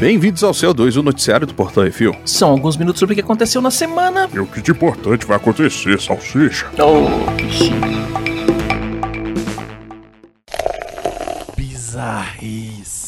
Bem-vindos ao CO2, o noticiário do Portal Refil. São alguns minutos sobre o que aconteceu na semana. E o que de importante vai acontecer, salsicha? Oh, bichinho. Bizarrice.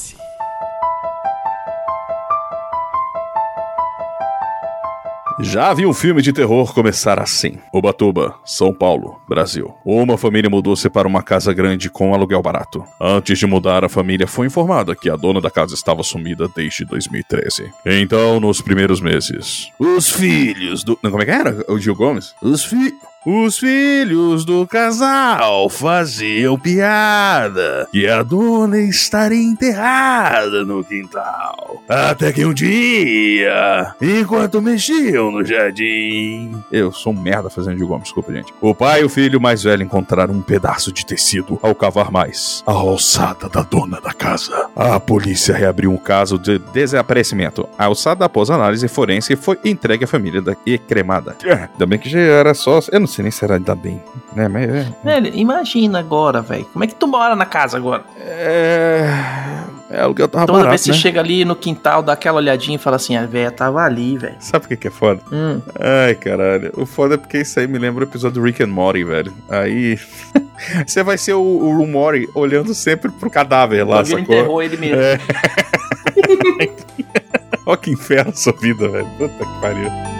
Já vi um filme de terror começar assim. Ubatuba, São Paulo, Brasil. Uma família mudou-se para uma casa grande com aluguel barato. Antes de mudar, a família foi informada que a dona da casa estava sumida desde 2013. Então, nos primeiros meses, os filhos do. Como é que era? O Gil Gomes? Os filhos. Os filhos do casal faziam piada que a dona estaria enterrada no quintal. Até que um dia, enquanto mexiam no jardim. Eu sou um merda fazendo de Gomes, desculpa, gente. O pai e o filho mais velho encontraram um pedaço de tecido ao cavar mais. A alçada da dona da casa. A polícia reabriu um caso de desaparecimento. A alçada, após análise forense, foi entregue à família da e cremada. É, Ainda bem que já era só. Eu não sei nem se era ainda bem, né? Mas é. Velho, imagina agora, velho. Como é que tu mora na casa agora? É. É aluguel tava Toda barato, vez que né? você chega ali no quintal, dá aquela olhadinha e fala assim: a véia tava ali, velho. Sabe o que que é foda? Hum. Ai, caralho. O foda é porque isso aí me lembra o episódio do Rick and Morty, velho. Aí. Você vai ser o, o Morty olhando sempre pro cadáver lá, sacou? enterrou ele mesmo. É. Ó que inferno sua vida, velho. Puta que pariu.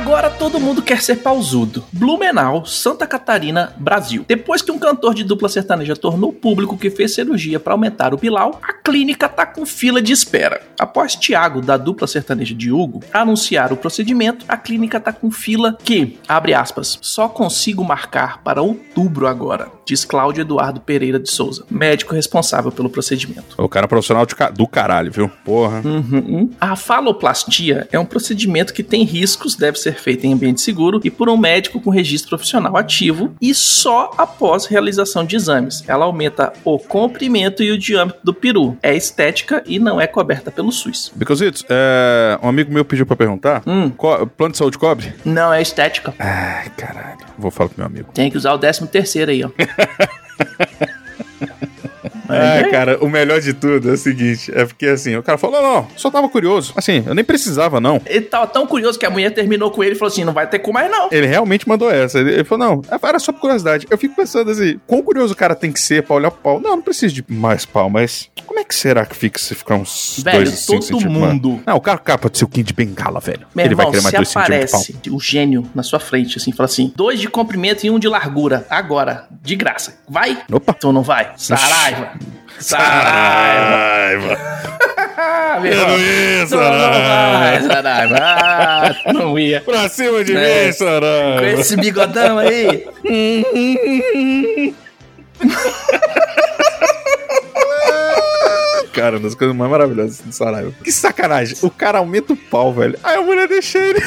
Agora todo mundo quer ser pausudo. Blumenau, Santa Catarina, Brasil. Depois que um cantor de dupla sertaneja tornou público que fez cirurgia para aumentar o pilau, a clínica tá com fila de espera. Após Thiago, da dupla sertaneja de Hugo, anunciar o procedimento, a clínica tá com fila que, abre aspas, só consigo marcar para outubro agora, diz Cláudio Eduardo Pereira de Souza, médico responsável pelo procedimento. O cara é profissional ca- do caralho, viu? Porra. Uhum. A faloplastia é um procedimento que tem riscos, deve ser feito em ambiente seguro e por um médico com registro profissional ativo e só após realização de exames. Ela aumenta o comprimento e o diâmetro do peru. É estética e não é coberta pelo SUS. Because it's, é, um amigo meu pediu pra perguntar: Hum. co- plano de saúde cobre? Não é estética. Ai, caralho. Vou falar com meu amigo. Tem que usar o 13 terceiro aí, ó. Ai, cara, o melhor de tudo é o seguinte: é porque assim, o cara falou: não, não, só tava curioso. Assim, eu nem precisava, não. Ele tava tão curioso que a mulher terminou com ele e falou assim: não vai ter como mais não. Ele realmente mandou essa. Ele ele falou: não, era só por curiosidade. Eu fico pensando assim: quão curioso o cara tem que ser pra olhar pro pau? Não, não precisa de mais pau, mas como é que será que fica se ficar uns Velho, dois e cinco todo centímetros? mundo. Não, o cara capa de ser o King de bengala, velho. Meu ele vai irmão, querer mais se dois centímetros de pau. aparece o gênio na sua frente, assim, fala assim, dois de comprimento e um de largura, agora, de graça. Vai? Opa. Tu não vai? Saraiva. Saraiva. Saraiva. Ah, meu Eu não ia, Tu não vai, Saraiva. Ah, não ia. Pra cima de É. mim, Saraiva. Com esse bigodão aí. Cara, uma das coisas mais maravilhosas do Saraiva. Que sacanagem. O cara aumenta o pau, velho. Aí a mulher deixa ele.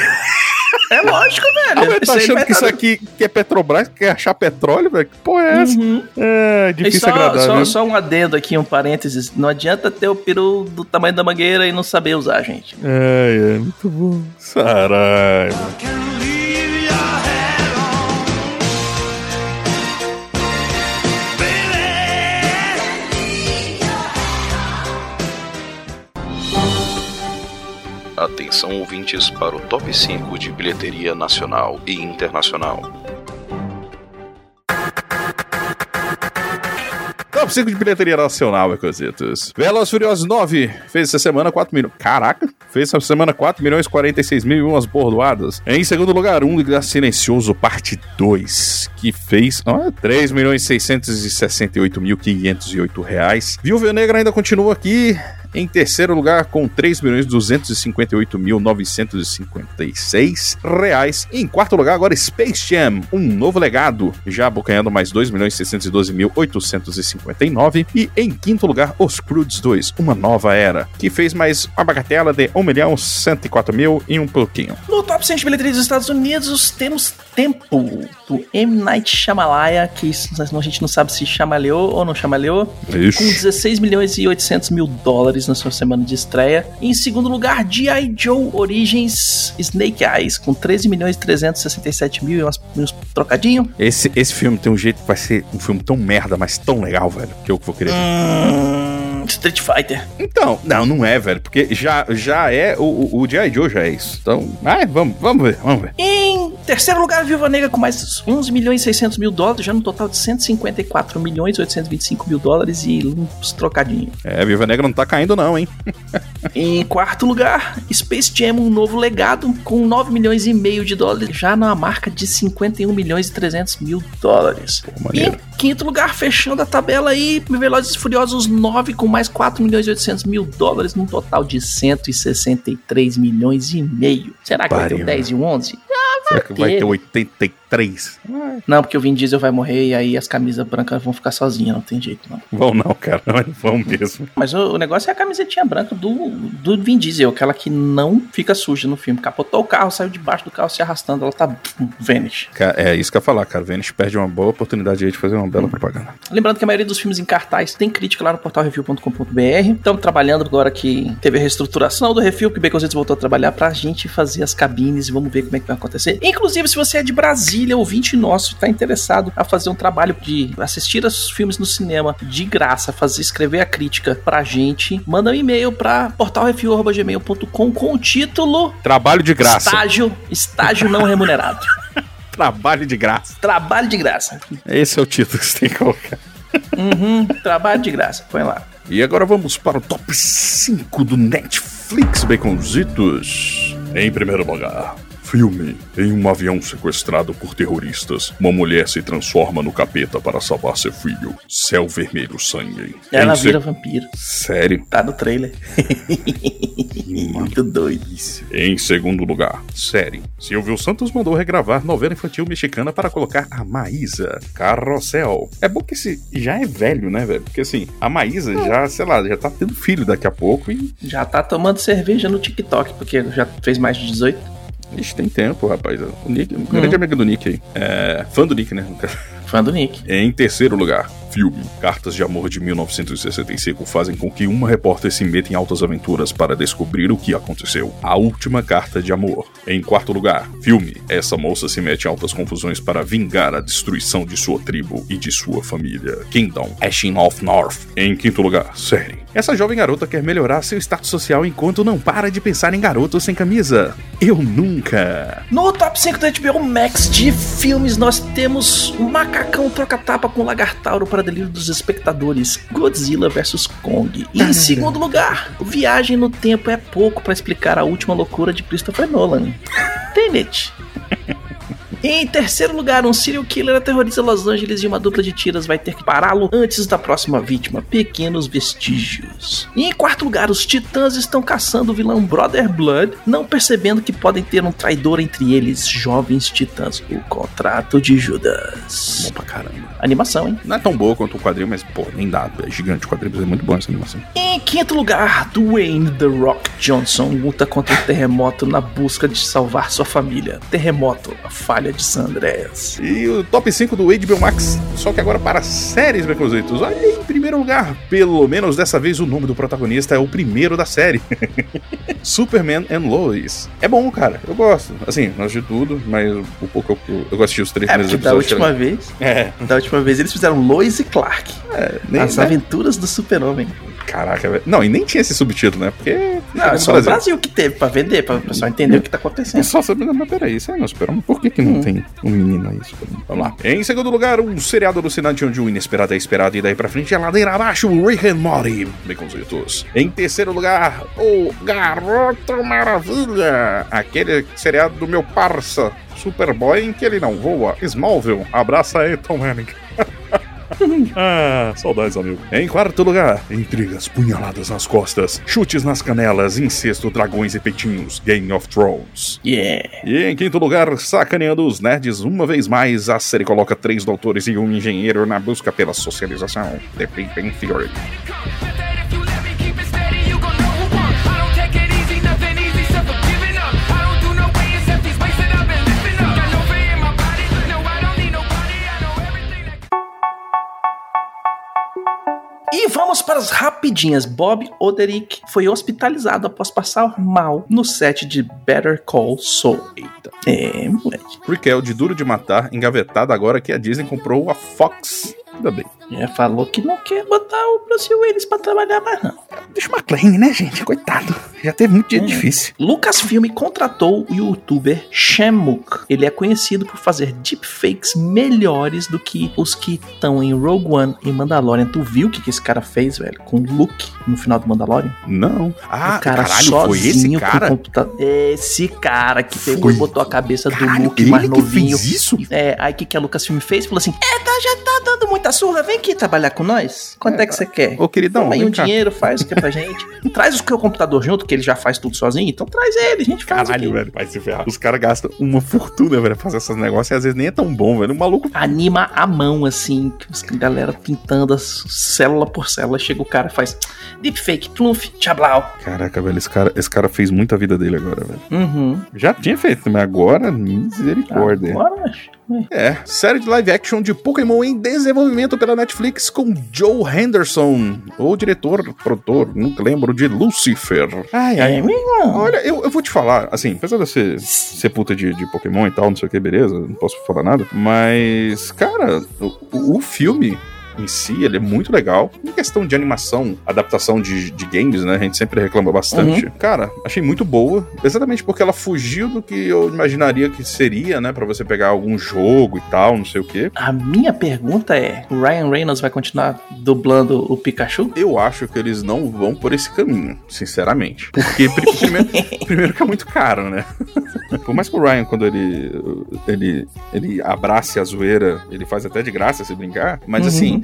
É lógico, velho. A mulher tá achando que isso aqui que é Petrobras, que quer achar petróleo, velho. Que porra é essa? Uhum. É, difícil só, agradar, só, só um adendo aqui, um parênteses. Não adianta ter o peru do tamanho da mangueira e não saber usar, gente. É, é, muito bom. Saraiva. Atenção ouvintes para o top 5 de bilheteria nacional e internacional. Top 5 de bilheteria nacional, meu cositos. Velas Furiosos 9 fez essa semana 4 milhões. Caraca! Fez essa semana 4 milhões 46 mil e umas bordoadas. Em segundo lugar, Um Lugar Silencioso, parte 2, que fez ó, 3 milhões 668 mil 508 reais. Viúva Negra ainda continua aqui Em terceiro lugar, com 3 milhões 258 mil 956 reais. Em quarto lugar, agora Space Jam, um novo legado, já abocanhando mais 2 milhões 612 mil 859. E em quinto lugar, Os Crudes 2, uma nova era, que fez mais uma bagatela de 1 milhão 104 mil e um pouquinho. No top 100 de bilheteria dos Estados Unidos, temos Tempo, do M. Night Shyamalan, que a gente não sabe se chamaleou ou não chamaleou, com Ixi. 16 milhões e 800 mil dólares na sua semana de estreia. Em segundo lugar, G.I. Joe Origins Snake Eyes, com 13 milhões e 367 mil e umas- e uns trocadinhos. Esse, esse filme tem um jeito que vai ser um filme tão merda, mas tão legal, velho, que eu vou querer ver. Hum, Street Fighter. Então, não, não é, velho, porque já, já é, o, o, G.I. Joe já é isso. Então, ai, vamos, vamos ver, vamos ver. Em terceiro lugar, Viúva Negra com mais 11 milhões e 600 mil dólares, já no total de 154 milhões e 825 mil dólares e uns trocadinhos. É, a Viva Negra não tá caindo não, hein? Em quarto lugar, Space Jam, um novo legado, com 9 milhões e meio de dólares, já na marca de 51 milhões e 300 mil dólares. Pô, E em quinto lugar, fechando a tabela aí, Velozes e Furiosos 9, com mais 4 milhões e 800 mil dólares, num total de 163 milhões e meio. Será que vai ter o Pariu, 10 e o 11? Será que vai ter. ter 83? Não, porque o Vin Diesel vai morrer e aí as camisas brancas vão ficar sozinhas, não tem jeito não. Vão não, cara, não vão mesmo. Mas o, o negócio é a camisetinha branca do, do Vin Diesel, aquela que não fica suja no filme. Capotou o carro, saiu debaixo do carro se arrastando, ela tá vanish. É isso que eu ia falar, cara. Vênus perde uma boa oportunidade aí de fazer uma bela propaganda. Lembrando que a maioria dos filmes em cartaz tem crítica lá no portalreview.com.br. Estamos trabalhando agora que teve a reestruturação do review, que o Baconzitos voltou a trabalhar pra gente fazer as cabines e vamos ver como é que vai acontecer. Inclusive, se você é de Brasília, ouvinte nosso, está interessado a fazer um trabalho de assistir os filmes no cinema de graça, fazer escrever a crítica pra gente, manda um e-mail pra portalreview.gmail.com com o título Trabalho de graça. Estágio, estágio não remunerado. Trabalho de graça. Trabalho de graça. Esse é o título que você tem que colocar. Uhum, trabalho de graça. Põe lá. E agora vamos para o top 5 do Netflix, Baconzitos. Em primeiro lugar, filme. Em um avião sequestrado por terroristas, uma mulher se transforma no capeta para salvar seu filho. Céu vermelho sangue. Ela Em se- vira vampiro. Sério? Tá no trailer. Muito doido. Em segundo lugar, série. Silvio Santos mandou regravar novela infantil mexicana para colocar a Maísa. Carrossel. É bom que esse já é velho, né, velho? Porque assim, a Maísa já, sei lá, já tá tendo filho daqui a pouco e. Já tá tomando cerveja no TikTok, porque já fez mais de 18. Ixi, tem tempo, rapaz. O Nick, um grande amigo do Nick aí. É. Fã do Nick, né? Fã do Nick. Em terceiro lugar, filme. Cartas de Amor de 1965 fazem com que uma repórter se meta em altas aventuras para descobrir o que aconteceu. A última carta de amor. Em quarto lugar, filme. Essa moça se mete em altas confusões para vingar a destruição de sua tribo e de sua família. Kingdom, Ashen of North. Em quinto lugar, série. Essa jovem garota quer melhorar seu status social enquanto não para de pensar em garotos sem camisa. Eu nunca. No top 5 da HBO Max de filmes, nós temos o Macacão Troca-Tapa com Lagartauro para delírio dos espectadores. Godzilla vs Kong. E em segundo lugar, Viagem no Tempo é pouco para explicar a última loucura de Christopher Nolan. Tenet. Em terceiro lugar, um serial killer aterroriza Los Angeles e uma dupla de tiras vai ter que pará-lo antes da próxima vítima. Pequenos vestígios. E em quarto lugar, os titãs estão caçando o vilão Brother Blood, não percebendo que podem ter um traidor entre eles, jovens titãs. O contrato de Judas. Bom pra caramba. Animação, hein? Não é tão boa quanto o quadril, mas, pô, nem dá. É gigante o quadril, mas é muito bom essa animação. Em quinto lugar, Dwayne The Rock Johnson luta contra o terremoto na busca de salvar sua família. Terremoto, a falha de San Andreas. E o top 5 do HBO Max, só que agora para séries, Beconzitos. Olha em primeiro lugar, pelo menos dessa vez o nome do protagonista é o primeiro da série. Superman and Lois. É bom, cara, eu gosto. Assim, não assisti tudo, mas o pouco eu, eu assisti os três É, primeiros da última vez, É, da última vez eles fizeram Lois e Clark. nem, As né? aventuras do super-homem. Caraca, velho. Não, e nem tinha esse subtítulo, né? Porque. Não, é só o Brasil que teve pra vender, pra o pessoal entender o que tá É acontecendo. só saber, mas peraí, isso aí não esperamos. Por que, que não Hum. tem um menino aí? Vamos lá. Em segundo lugar, um seriado alucinante onde o inesperado é esperado e daí pra frente é ladeira abaixo, Rick and Morty. Baconzitos. Em terceiro lugar, o Garoto Maravilha. Aquele seriado do meu parça, Superboy, em que ele não voa. Smallville. Abraça aí, Tom Henning. ah, saudades, amigo. Em quarto lugar, intrigas, punhaladas nas costas, chutes nas canelas, incesto, dragões e peitinhos, Game of Thrones. Yeah. E em quinto lugar, sacaneando os nerds uma vez mais, a série coloca três doutores e um engenheiro na busca pela socialização. The Big Bang Theory. E vamos para as rapidinhas. Bob Oderick foi hospitalizado após passar mal no set de Better Call Saul. Eita. É, moleque. Raquel de Duro de Matar, engavetada agora que a Disney comprou a Fox. Ainda bem. Já falou que não quer botar o Bruce Willis pra trabalhar mais não. Deixa uma McClane, né, gente? Coitado. Já teve muito dia Hum. difícil. Lucasfilm contratou o youtuber Shamuk. Ele é conhecido por fazer deepfakes melhores do que os que estão em Rogue One e Mandalorian. Tu viu o que, que esse cara fez, velho? Com o Luke no final do Mandalorian? Não. Ah, o cara caralho, foi esse cara? computador. Esse cara que pegou Foi. e botou a cabeça Caralho, do Luke mais que novinho. fez isso? É, aí o que, que a Lucasfilm fez? Falou assim: É, tá, já tá dando muita surra, vem aqui trabalhar com nós. Quanto é, que você quer? Ô, queridão, Toma aí um dinheiro, faz o que é pra gente. traz o seu computador junto, que ele já faz tudo sozinho, então traz ele, a gente faz Caralho, velho, vai se ferrar. Os caras gastam uma fortuna, velho, pra fazer esses negócios e às vezes nem é tão bom, velho. O maluco. Anima a mão, assim, a galera pintando as célula por célula. Chega o cara e faz deepfake, plumf, tchablau. Caraca, velho, esse cara, esse cara fez muita vida dele agora, velho. Uhum. Já tinha feito, mas agora, misericórdia. Agora. É, série de live action de Pokémon em desenvolvimento pela Netflix com Joe Henderson, o diretor, produtor, nunca lembro, de Lucifer. Ai, É mesmo? Olha, eu, eu vou te falar, assim, apesar de eu ser, ser puta de, de Pokémon e tal, não sei o que, beleza, não posso falar nada, mas, cara, o, o filme em si, ele é muito legal. Em questão de animação, adaptação de, de games, né, a gente sempre reclama bastante. Cara, achei muito boa, exatamente porque ela fugiu do que eu imaginaria que seria, né, pra você pegar algum jogo e tal, não sei o que. A minha pergunta é: o Ryan Reynolds vai continuar dublando o Pikachu? Eu acho que eles não vão por esse caminho, sinceramente. Porque, pri- primeiro, primeiro que é muito caro, né? Por mais que o Ryan, quando ele, ele, ele abrace a zoeira, ele faz até de graça se brincar, mas Uhum. assim.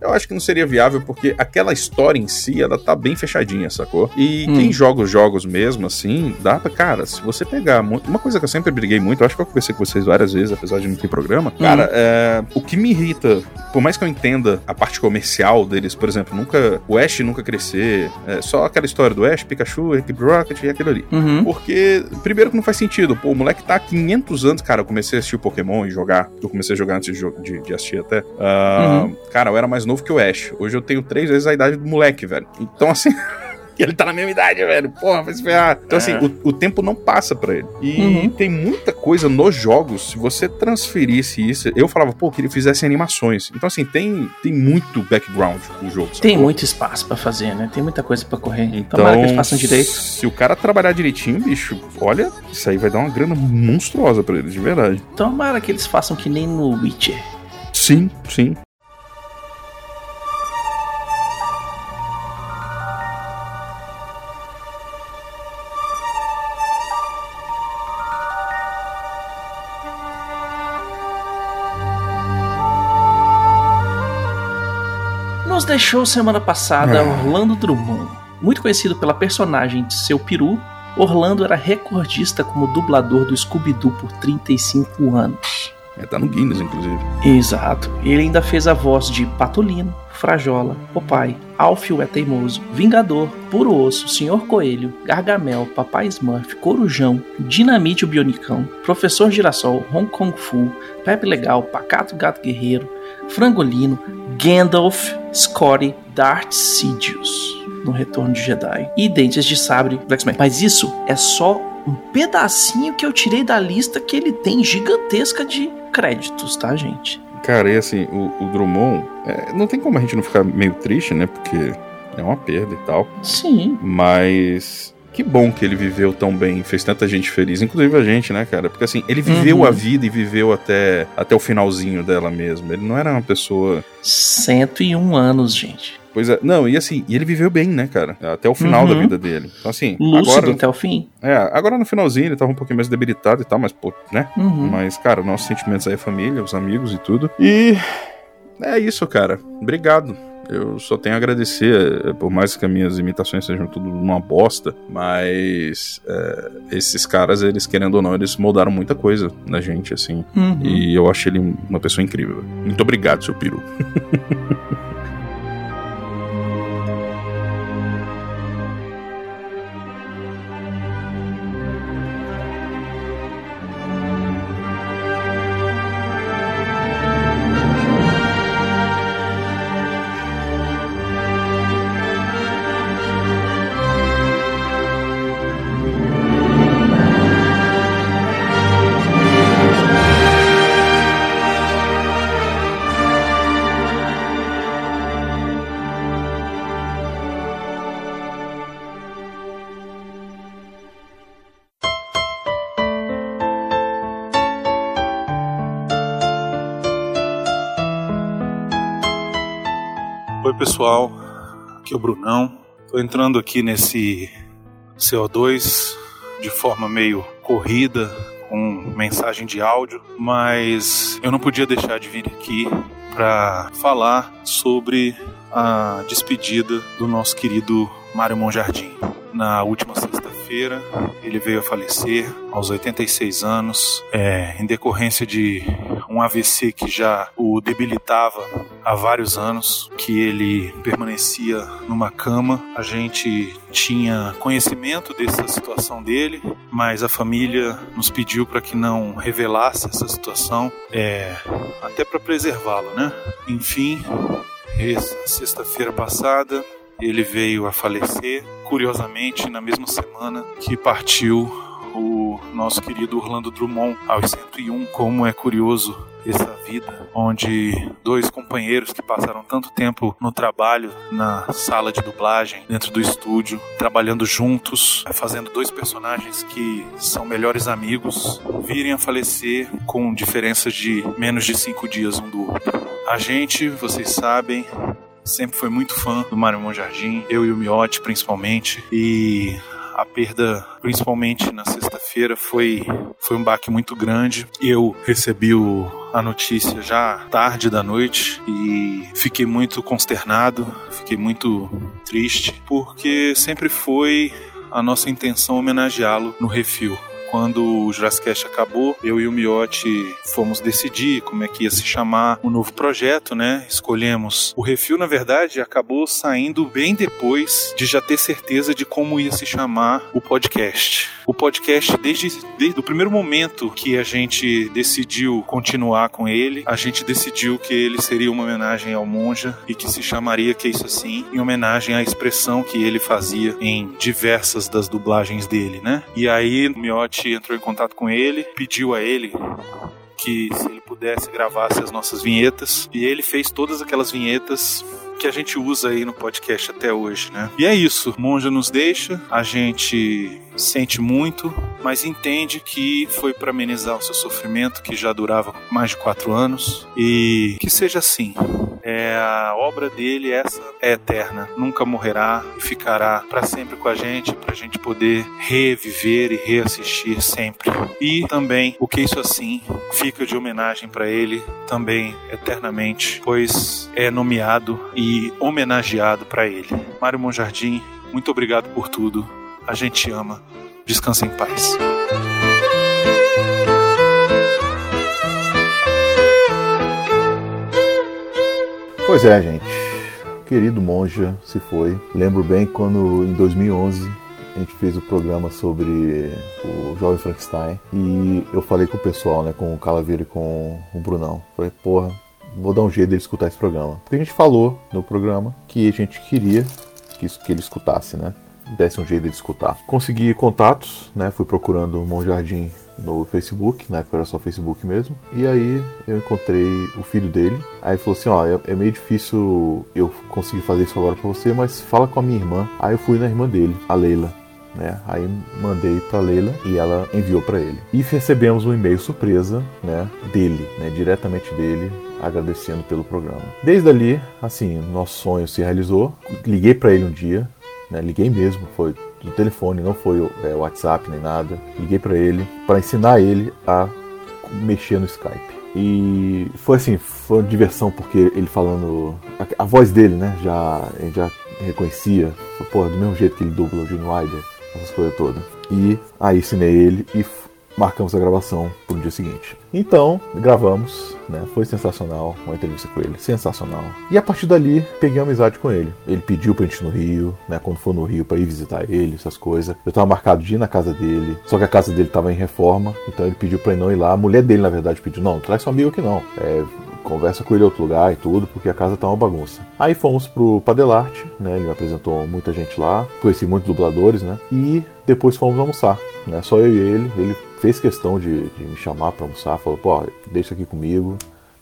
Eu acho que não seria viável porque aquela história em si, ela tá bem fechadinha, sacou? E Hum. quem joga os jogos mesmo, assim, dá pra. Cara, se você pegar. Uma coisa que eu sempre briguei muito, eu acho que eu conversei com vocês várias vezes, apesar de não ter programa. Cara, é, o que me irrita, por mais que eu entenda a parte comercial deles, por exemplo, nunca. O Ash nunca crescer, é, só aquela história do Ash, Pikachu, Equipe Rocket e aquilo ali. Uhum. Porque, primeiro que não faz sentido. Pô, o moleque tá há 500 anos, cara. Eu comecei a assistir o Pokémon e jogar. Eu comecei a jogar antes de, de- de assistir até. Ah, Uhum. Cara, eu era mais novo que o Ash. Hoje eu tenho três vezes a idade do moleque, velho. Então, assim. E ele tá na mesma idade, velho. Porra, vai se ferrar. Então, assim, o, o tempo não passa pra ele. E Uhum. tem muita coisa nos jogos. Se você transferisse isso. Eu falava, pô, que ele fizesse animações. Então, assim, tem, tem muito background no jogo. Tem sacou? muito espaço pra fazer, né? Tem muita coisa pra correr. Então, Tomara que eles façam direito. se o cara trabalhar direitinho, bicho, olha, isso aí vai dar uma grana monstruosa pra eles, de verdade. Tomara que eles façam que nem no Witcher. Sim, sim. Deixou semana passada Orlando Drummond. Muito conhecido pela personagem de seu peru, Orlando era recordista como dublador do Scooby-Doo por 35 anos. É, tá no Guinness, inclusive. Exato. Ele ainda fez a voz de Patolino, Frajola, Popeye, Alfio é Teimoso, Vingador, Puro Osso, Senhor Coelho, Gargamel, Papai Smurf, Corujão, Dinamite o Bionicão, Professor Girassol, Hong Kong Fu, Pepe Legal, Pacato Gato Guerreiro, Frangolino, Gandalf, Scotty, Darth Sidious no Retorno de Jedi e Dentes de Sabre do X-Men. Mas isso é só um pedacinho que eu tirei da lista que ele tem gigantesca de créditos, tá, gente? Cara, e assim, o, o Drummond, é, não tem como a gente não ficar meio triste, né? Porque é uma perda e tal. Sim. Mas que bom que ele viveu tão bem, fez tanta gente feliz, inclusive a gente, né, cara? Porque assim, ele viveu Uhum. a vida e viveu até, até o finalzinho dela mesmo. Ele não era uma pessoa. 101 anos, gente. Pois é, não, e assim, e ele viveu bem, né, cara? Até o final Uhum. da vida dele. Então, assim, Lúcido agora. até o fim. É, agora no finalzinho ele tava um pouquinho mais debilitado e tal, mas, pô, né? Uhum. Mas, cara, nossos sentimentos aí, a família, os amigos e tudo. E. é isso, cara. Obrigado. Eu só tenho a agradecer, eh, por mais que as minhas imitações sejam tudo uma bosta, mas é, esses caras, eles querendo ou não, eles moldaram muita coisa na gente, assim. Uhum. E eu acho ele uma pessoa incrível. Muito obrigado, seu peru. Oi, pessoal. Aqui é o Brunão. Tô entrando aqui nesse CO2 de forma meio corrida, com mensagem de áudio, mas eu não podia deixar de vir aqui para falar sobre a despedida do nosso querido Mário Monjardim. Na última sexta-feira, ele veio a falecer aos 86 anos, é, em decorrência de um AVC que já o debilitava há vários anos, que ele permanecia numa cama. A gente tinha conhecimento dessa situação dele, mas a família nos pediu para que não revelasse essa situação, é, até para preservá-lo, né? Enfim, sexta-feira passada ele veio a falecer, curiosamente, na mesma semana que partiu o nosso querido Orlando Drummond aos 101. Como é curioso essa vida, onde dois companheiros que passaram tanto tempo no trabalho, na sala de dublagem, dentro do estúdio, trabalhando juntos, fazendo dois personagens que são melhores amigos, virem a falecer com diferenças de menos de cinco dias um do outro. A gente, vocês sabem, sempre foi muito fã do Mário Monjardim, eu e o Miotti principalmente, e a perda, principalmente na sexta-feira, foi, foi um baque muito grande. Eu recebi o, a notícia já tarde da noite e fiquei muito consternado, fiquei muito triste, porque sempre foi a nossa intenção homenageá-lo no Refil quando o Jurassic Cast acabou, eu e o Miotti fomos decidir como é que ia se chamar o novo projeto, né? Escolhemos. O Refil, na verdade, acabou saindo bem depois de já ter certeza de como ia se chamar o podcast. O podcast, desde, desde o primeiro momento que a gente decidiu continuar com ele, a gente decidiu que ele seria uma homenagem ao Monja e que se chamaria Que Isso Assim, em homenagem à expressão que ele fazia em diversas das dublagens dele, né? E aí o Miotti entrou em contato com ele, pediu a ele que se ele pudesse gravasse as nossas vinhetas. E ele fez todas aquelas vinhetas que a gente usa aí no podcast até hoje, né? E é isso, Monja nos deixa, a gente sente muito, mas entende que foi para amenizar o seu sofrimento que já durava mais de quatro anos e que seja assim. É a obra dele, essa é eterna, nunca morrerá e ficará para sempre com a gente, para a gente poder reviver e reassistir sempre. E também o que isso assim fica de homenagem para ele também eternamente, pois é nomeado e homenageado para ele. Mário Monjardim, muito obrigado por tudo. A gente ama. Descansa em paz. Pois é, gente. Querido Monja se foi. Lembro bem quando em 2011 a gente fez o programa sobre o Jovem Frankenstein e eu falei com o pessoal, né, com o Calaveira e com o Brunão. Falei, porra, vou dar um jeito dele escutar esse programa. Porque a gente falou no programa que a gente queria que, isso, que ele escutasse, né? Desse um jeito dele escutar. Consegui contatos, né? Fui procurando o Monjardim no Facebook, na época era só Facebook mesmo. E aí eu encontrei o filho dele. Aí ele falou assim: Ó, é, é meio difícil eu conseguir fazer isso agora pra você, mas fala com a minha irmã. Aí eu fui na irmã dele, a Leila. Né? Aí mandei para Leila e ela enviou para ele. E recebemos um e-mail surpresa, né, dele, né, diretamente dele, agradecendo pelo programa. Desde ali, assim, nosso sonho se realizou. Liguei para ele um dia, né, liguei mesmo, foi do telefone, não foi é, WhatsApp nem nada. Liguei para ele para ensinar ele a mexer no Skype. E foi assim, foi uma diversão porque ele falando. A, a voz dele, né? Já, já reconhecia. Porra, do mesmo jeito que ele dubla o Gene Wilder, essas coisas todas. E aí ensinei ele e marcamos a gravação pro dia seguinte. Então, gravamos, né? Foi sensacional, uma entrevista com ele, sensacional. E a partir dali, peguei amizade com ele. Ele pediu pra gente ir no Rio, né? Quando for no Rio, pra ir visitar ele, essas coisas. Eu tava marcado de ir na casa dele, só que a casa dele tava em reforma, então ele pediu pra não ir lá. A mulher dele, na verdade, pediu: não, não traz seu amigo aqui não. É, conversa com ele em outro lugar e tudo, porque a casa tá uma bagunça. Aí fomos pro Padelarte, né? Ele me apresentou muita gente lá, conheci muitos dubladores, né? E depois fomos almoçar, né? Só eu e ele. Ele fez questão de, de me chamar pra almoçar, falou, pô, deixa aqui comigo.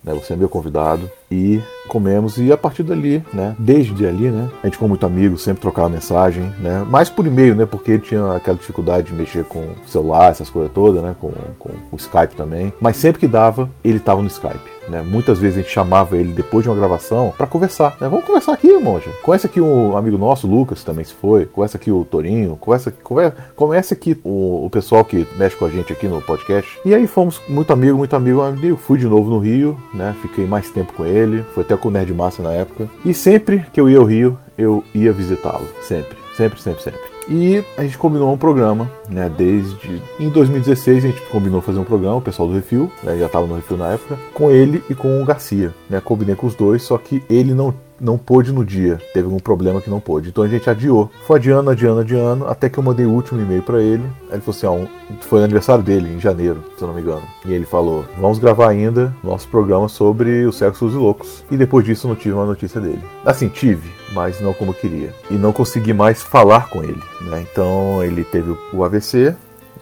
Né, você é meu convidado e comemos e a partir dali, né, desde ali, né, a gente ficou muito amigo, sempre trocava mensagem, né, mais por e-mail, né, porque ele tinha aquela dificuldade de mexer com celular, essas coisas todas, né, com, com o Skype também, mas sempre que dava, ele estava no Skype. Né? Muitas vezes a gente chamava ele depois de uma gravação para conversar. Né? Vamos conversar aqui, monja. Conhece aqui um amigo nosso, Lucas, também se foi. Conhece aqui o Torinho. Conversa, conversa, conhece aqui o, o pessoal que mexe com a gente aqui no podcast. E aí fomos muito amigo, muito amigo. Eu fui de novo no Rio, né? Fiquei mais tempo com ele. Foi até com o Nerd Massa na época. E sempre que eu ia ao Rio, eu ia visitá-lo. Sempre, sempre, sempre, sempre. E a gente combinou um programa, né? Desde. Em 2016 a gente combinou fazer um programa, o pessoal do Refil, né, já estava no Refil na época, com ele e com o Garcia. Né, combinei com os dois, só que ele não, não pôde no dia. Teve algum problema que não pôde. Então a gente adiou. Foi adiando, adiando, adiando, até que eu mandei o último e-mail para ele. Aí ele falou assim: ó, um- foi aniversário dele, em janeiro, se eu não me engano. E ele falou: vamos gravar ainda nosso programa sobre os sexos e loucos. E depois disso eu não tive uma notícia dele. Assim, tive, mas não como eu queria. E não consegui mais falar com ele. né? Então ele teve o AVC,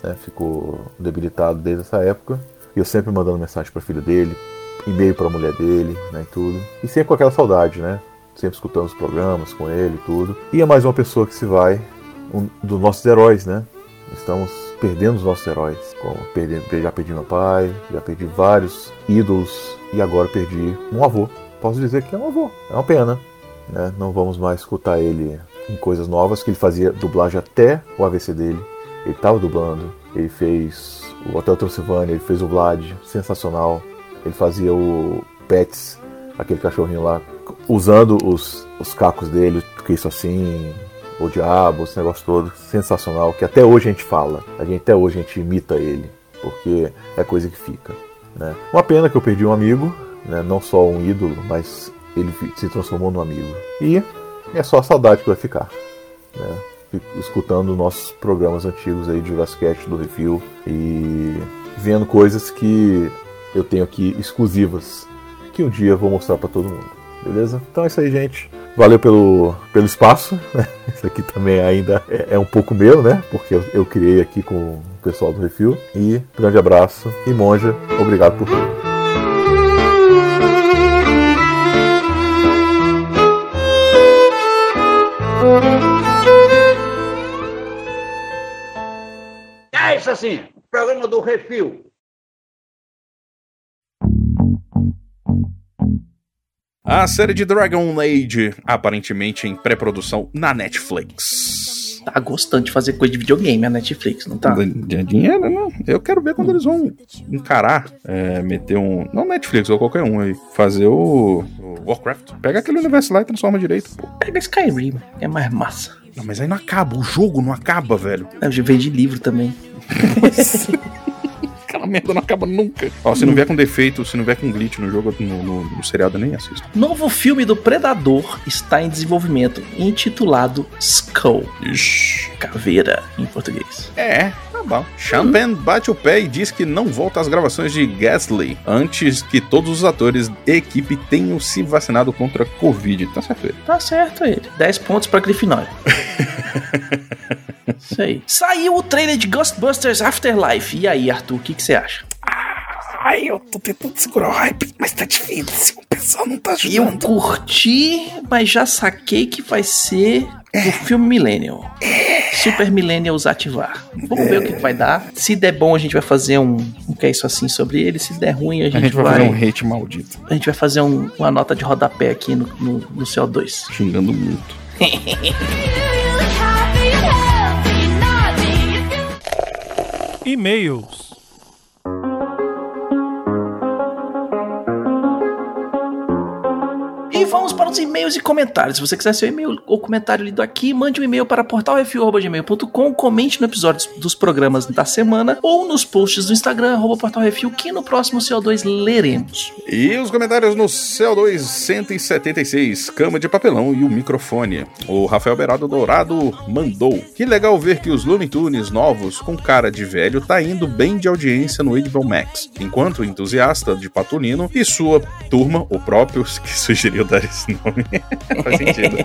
né, ficou debilitado desde essa época. E eu sempre mandando mensagem para filho dele, e-mail para a mulher dele, né, e tudo. E sempre com aquela saudade, né? Sempre escutando os programas com ele e tudo. E é mais uma pessoa que se vai, um dos nossos heróis, né? Estamos perdendo os nossos heróis. Como perdi, já perdi meu pai, já perdi vários ídolos e agora perdi um avô. Posso dizer que é um avô. É uma pena. Né? Não vamos mais escutar ele em coisas novas, que ele fazia dublagem até o AVC dele. Ele estava dublando, ele fez o Hotel Transilvânia, ele fez o Vlad, sensacional. Ele fazia o Pets, aquele cachorrinho lá, usando os, os cacos dele, que isso assim, o diabo, esse negócio todo, sensacional, que até hoje a gente fala, a gente, até hoje a gente imita ele, porque é coisa que fica. Né? Uma pena que eu perdi um amigo, né? não só um ídolo, mas ele se transformou num amigo. E é só a saudade que vai ficar. Né? Escutando nossos programas antigos aí de Jurassic do Refil e vendo coisas que eu tenho aqui exclusivas que um dia eu vou mostrar para todo mundo. Beleza? Então é isso aí, gente. Valeu pelo, pelo espaço. né? Isso aqui também ainda é, é um pouco meu, né? Porque eu, eu criei aqui com o pessoal do Refil. E grande abraço. E Monja, obrigado por tudo. É isso assim, programa do Refil. A série de Dragon Age, aparentemente em pré-produção na Netflix. Tá gostando de fazer coisa de videogame a Netflix, não tá? De dinheiro, não. Eu quero ver quando eles vão encarar, é, meter um. Não Netflix ou qualquer um aí. Fazer o, o Warcraft. Pega aquele universo lá e transforma direito, pô. Pega Skyrim, é mais massa. Não, mas aí não acaba, o jogo não acaba, velho. Eu já veio de livro também. Aquela merda não acaba nunca. Ó, se não vier com defeito, se não vier com glitch no jogo, no, no, no seriado, eu nem assisto. Novo filme do Predador está em desenvolvimento, intitulado Skull. Ixi. Caveira, em português. É, tá bom. Champagne bate o pé e diz que não volta às gravações de Gasly antes que todos os atores e equipe tenham se vacinado contra a Covid. Tá certo ele. Tá certo ele. 10 pontos pra Grifinória. Isso aí. Saiu o trailer de Ghostbusters Afterlife. E aí, Arthur, o que você acha? Ai, eu tô tentando segurar o hype, mas tá difícil. O pessoal não tá Eu curti, mas já saquei que vai ser o filme Millennial. Super Millennials ativar. Vamos ver o que vai dar. Se der bom, a gente vai fazer um, um que é isso assim sobre ele. Se der ruim, a gente, A gente vai, fazer um hate maldito. a gente vai fazer um- uma nota de rodapé aqui no, no, no CO2. Xingando muito. E-mails. Para os e-mails e comentários. Se você quiser seu e-mail ou comentário lido aqui, mande um e-mail para portalrefil.gmail.com, comente no episódio dos programas da semana ou nos posts do Instagram, arroba portalrefil, que no próximo CO2 leremos. E os comentários no CO2 176, cama de papelão e o microfone. O Rafael Berado Dourado mandou. Que legal ver que os Looney Tunes novos com cara de velho tá indo bem de audiência no HBO Max. Enquanto entusiasta de Patolino e sua turma, o próprio, que sugeriu dar esse nome, faz sentido.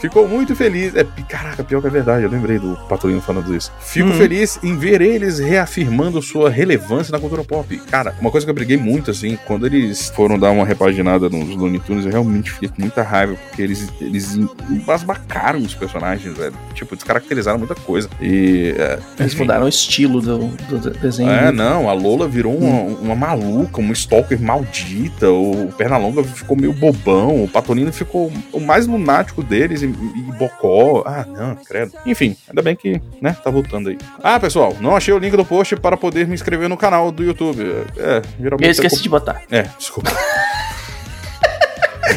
Ficou muito feliz. É, caraca, pior que é verdade, eu lembrei do Patolino falando isso. Fico feliz em ver eles reafirmando sua relevância na cultura pop. Cara, uma coisa que eu briguei muito, assim, quando eles foram dar uma repaginada nos Looney Tunes, eu realmente fiquei com muita raiva, porque eles, eles embasbacaram os personagens, velho. Tipo, descaracterizaram muita coisa. E. É, Eles mudaram o estilo do, do desenho. é, não, a Lola virou uma, uma maluca, uma stalker maldita, o Pernalonga ficou meio bobão, o Patolino ficou o mais lunático deles e, e Bocó. Ah, não, credo. Enfim, ainda bem que, né, tá voltando aí. Ah, pessoal, não achei o link do post para poder me inscrever no canal do YouTube. É, geralmente. Eu esqueci de botar. É, desculpa.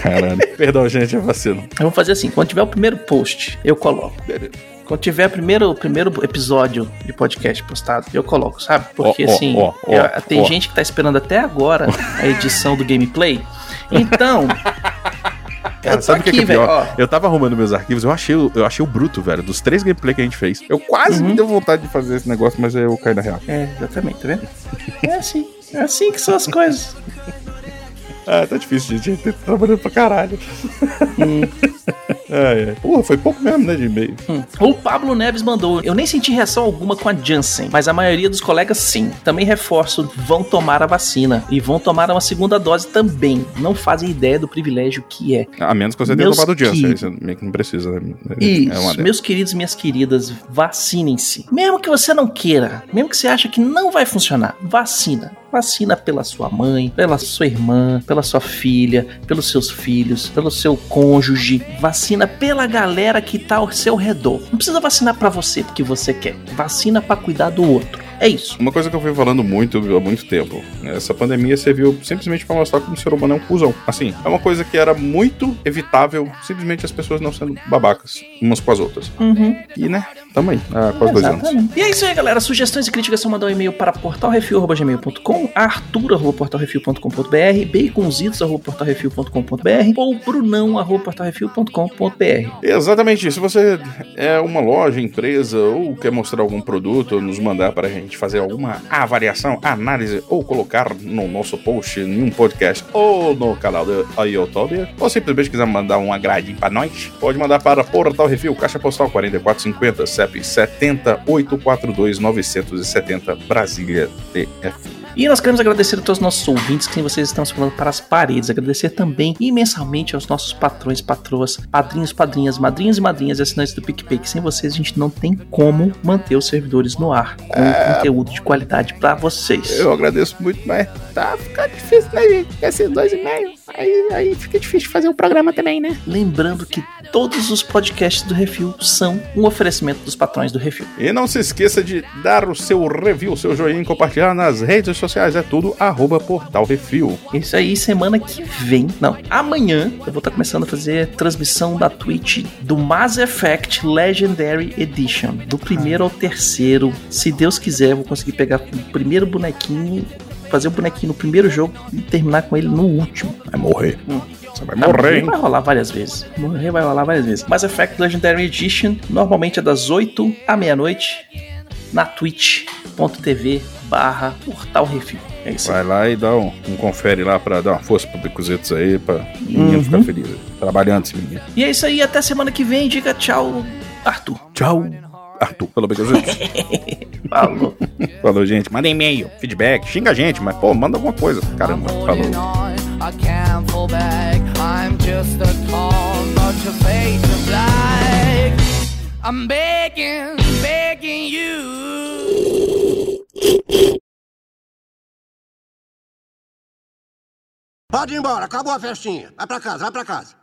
Caralho. Perdão, gente, é vacilo. Vamos fazer assim: quando tiver o primeiro post, eu coloco. Beleza. Quando tiver o primeiro, primeiro episódio de podcast postado, eu coloco, sabe? Porque ó, assim, ó, ó, eu- tem gente que tá esperando até agora a edição do gameplay. Então. Cara, sabe o que, é pior? ó. Eu tava arrumando meus arquivos, eu achei, o- eu achei o bruto, velho, dos três gameplay que a gente fez. Eu quase Uhum. me deu vontade de fazer esse negócio, mas eu caí na real. É, exatamente, tá vendo? É assim. É assim que são as coisas. Ah, tá difícil, gente. A gente tá trabalhando pra caralho. Hum. É, é. Porra, foi pouco mesmo, né, de e-mail. Hum. O Pablo Neves mandou. Eu nem senti reação alguma com a Janssen, mas a maioria dos colegas sim. Também reforço, vão tomar a vacina e vão tomar uma segunda dose também. Não fazem ideia do privilégio que é. A menos que você tenha tomado o Janssen, aí você meio que não precisa, né? É Isso, dessas. meus queridos e minhas queridas, vacinem-se. Mesmo que você não queira, mesmo que você ache que não vai funcionar, vacina. Vacina pela sua mãe, pela sua irmã, pela sua filha, pelos seus filhos, pelo seu cônjuge. Vacina pela galera que tá ao seu redor. Não precisa vacinar pra você porque você quer. Vacina pra cuidar do outro. É isso. Uma coisa que eu fui falando muito há muito tempo, essa pandemia serviu simplesmente pra mostrar como o ser humano é um cuzão. Assim, é uma coisa que era muito evitável, simplesmente as pessoas não sendo babacas umas com as outras. Uhum. E, né, tamo aí, há quase dois anos. E é isso aí, galera. Sugestões e críticas são mandar um e-mail para portalrefil.gmail.com, arthur.portalrefil.com.br, baconzitos.portalrefil.com.br ou brunão.portalrefil.com.br. Exatamente. Se você é uma loja, empresa ou quer mostrar algum produto ou nos mandar para a gente fazer alguma avaliação, análise ou colocar no nosso post em um podcast ou no canal da YouTube, ou simplesmente quiser mandar um agradinho para nós, pode mandar para Portal Refil, Caixa Postal 4450, CEP 70842-970, Brasília, TF. E nós queremos agradecer a todos os nossos ouvintes, que sem vocês estamos falando para as paredes. Agradecer também imensamente aos nossos patrões, patroas, padrinhos, padrinhas, madrinhas e madrinhas e assinantes do PicPay, que sem vocês a gente não tem como manter os servidores no ar com conteúdo de qualidade para vocês. Eu agradeço muito, mas tá ficando difícil, né, gente? Esses dois e meio. Aí, aí fica difícil fazer o programa também, né? Lembrando que todos os podcasts do Refil são um oferecimento dos patrões do Refil. E não se esqueça de dar o seu review, o seu joinha, compartilhar nas redes sociais. É tudo arroba Portal Refil. Isso aí, semana que vem. Não, amanhã eu vou estar começando a fazer transmissão da Twitch do Mass Effect Legendary Edition. Do primeiro ao terceiro. Se Deus quiser, eu vou conseguir pegar o primeiro bonequinho, fazer o bonequinho no primeiro jogo e terminar com ele no último. Vai morrer. Hum. Você vai Ah, morrer, hein? Vai rolar várias vezes. Morrer vai rolar várias vezes. Mass Effect Legendary Edition, normalmente é das 8 à meia-noite, na twitch.tv barra Portal Refil. É isso aí. Vai lá e dá um, um confere lá pra dar uma força pro Bicuzetos aí, pra o menino Uhum. ficar feliz. Trabalhando esse menino. E é isso aí, até semana que vem. Diga tchau, Arthur. Tchau, Arthur, pelo Bicuzetos. Falou. Falou, gente. Manda e-mail, feedback, xinga a gente, mas pô, manda alguma coisa. Caramba, falou. I can't fall back. I'm just a call, not your face of black. I'm begging, begging you. Pode ir embora, acabou a festinha. Vai pra casa, vai pra casa.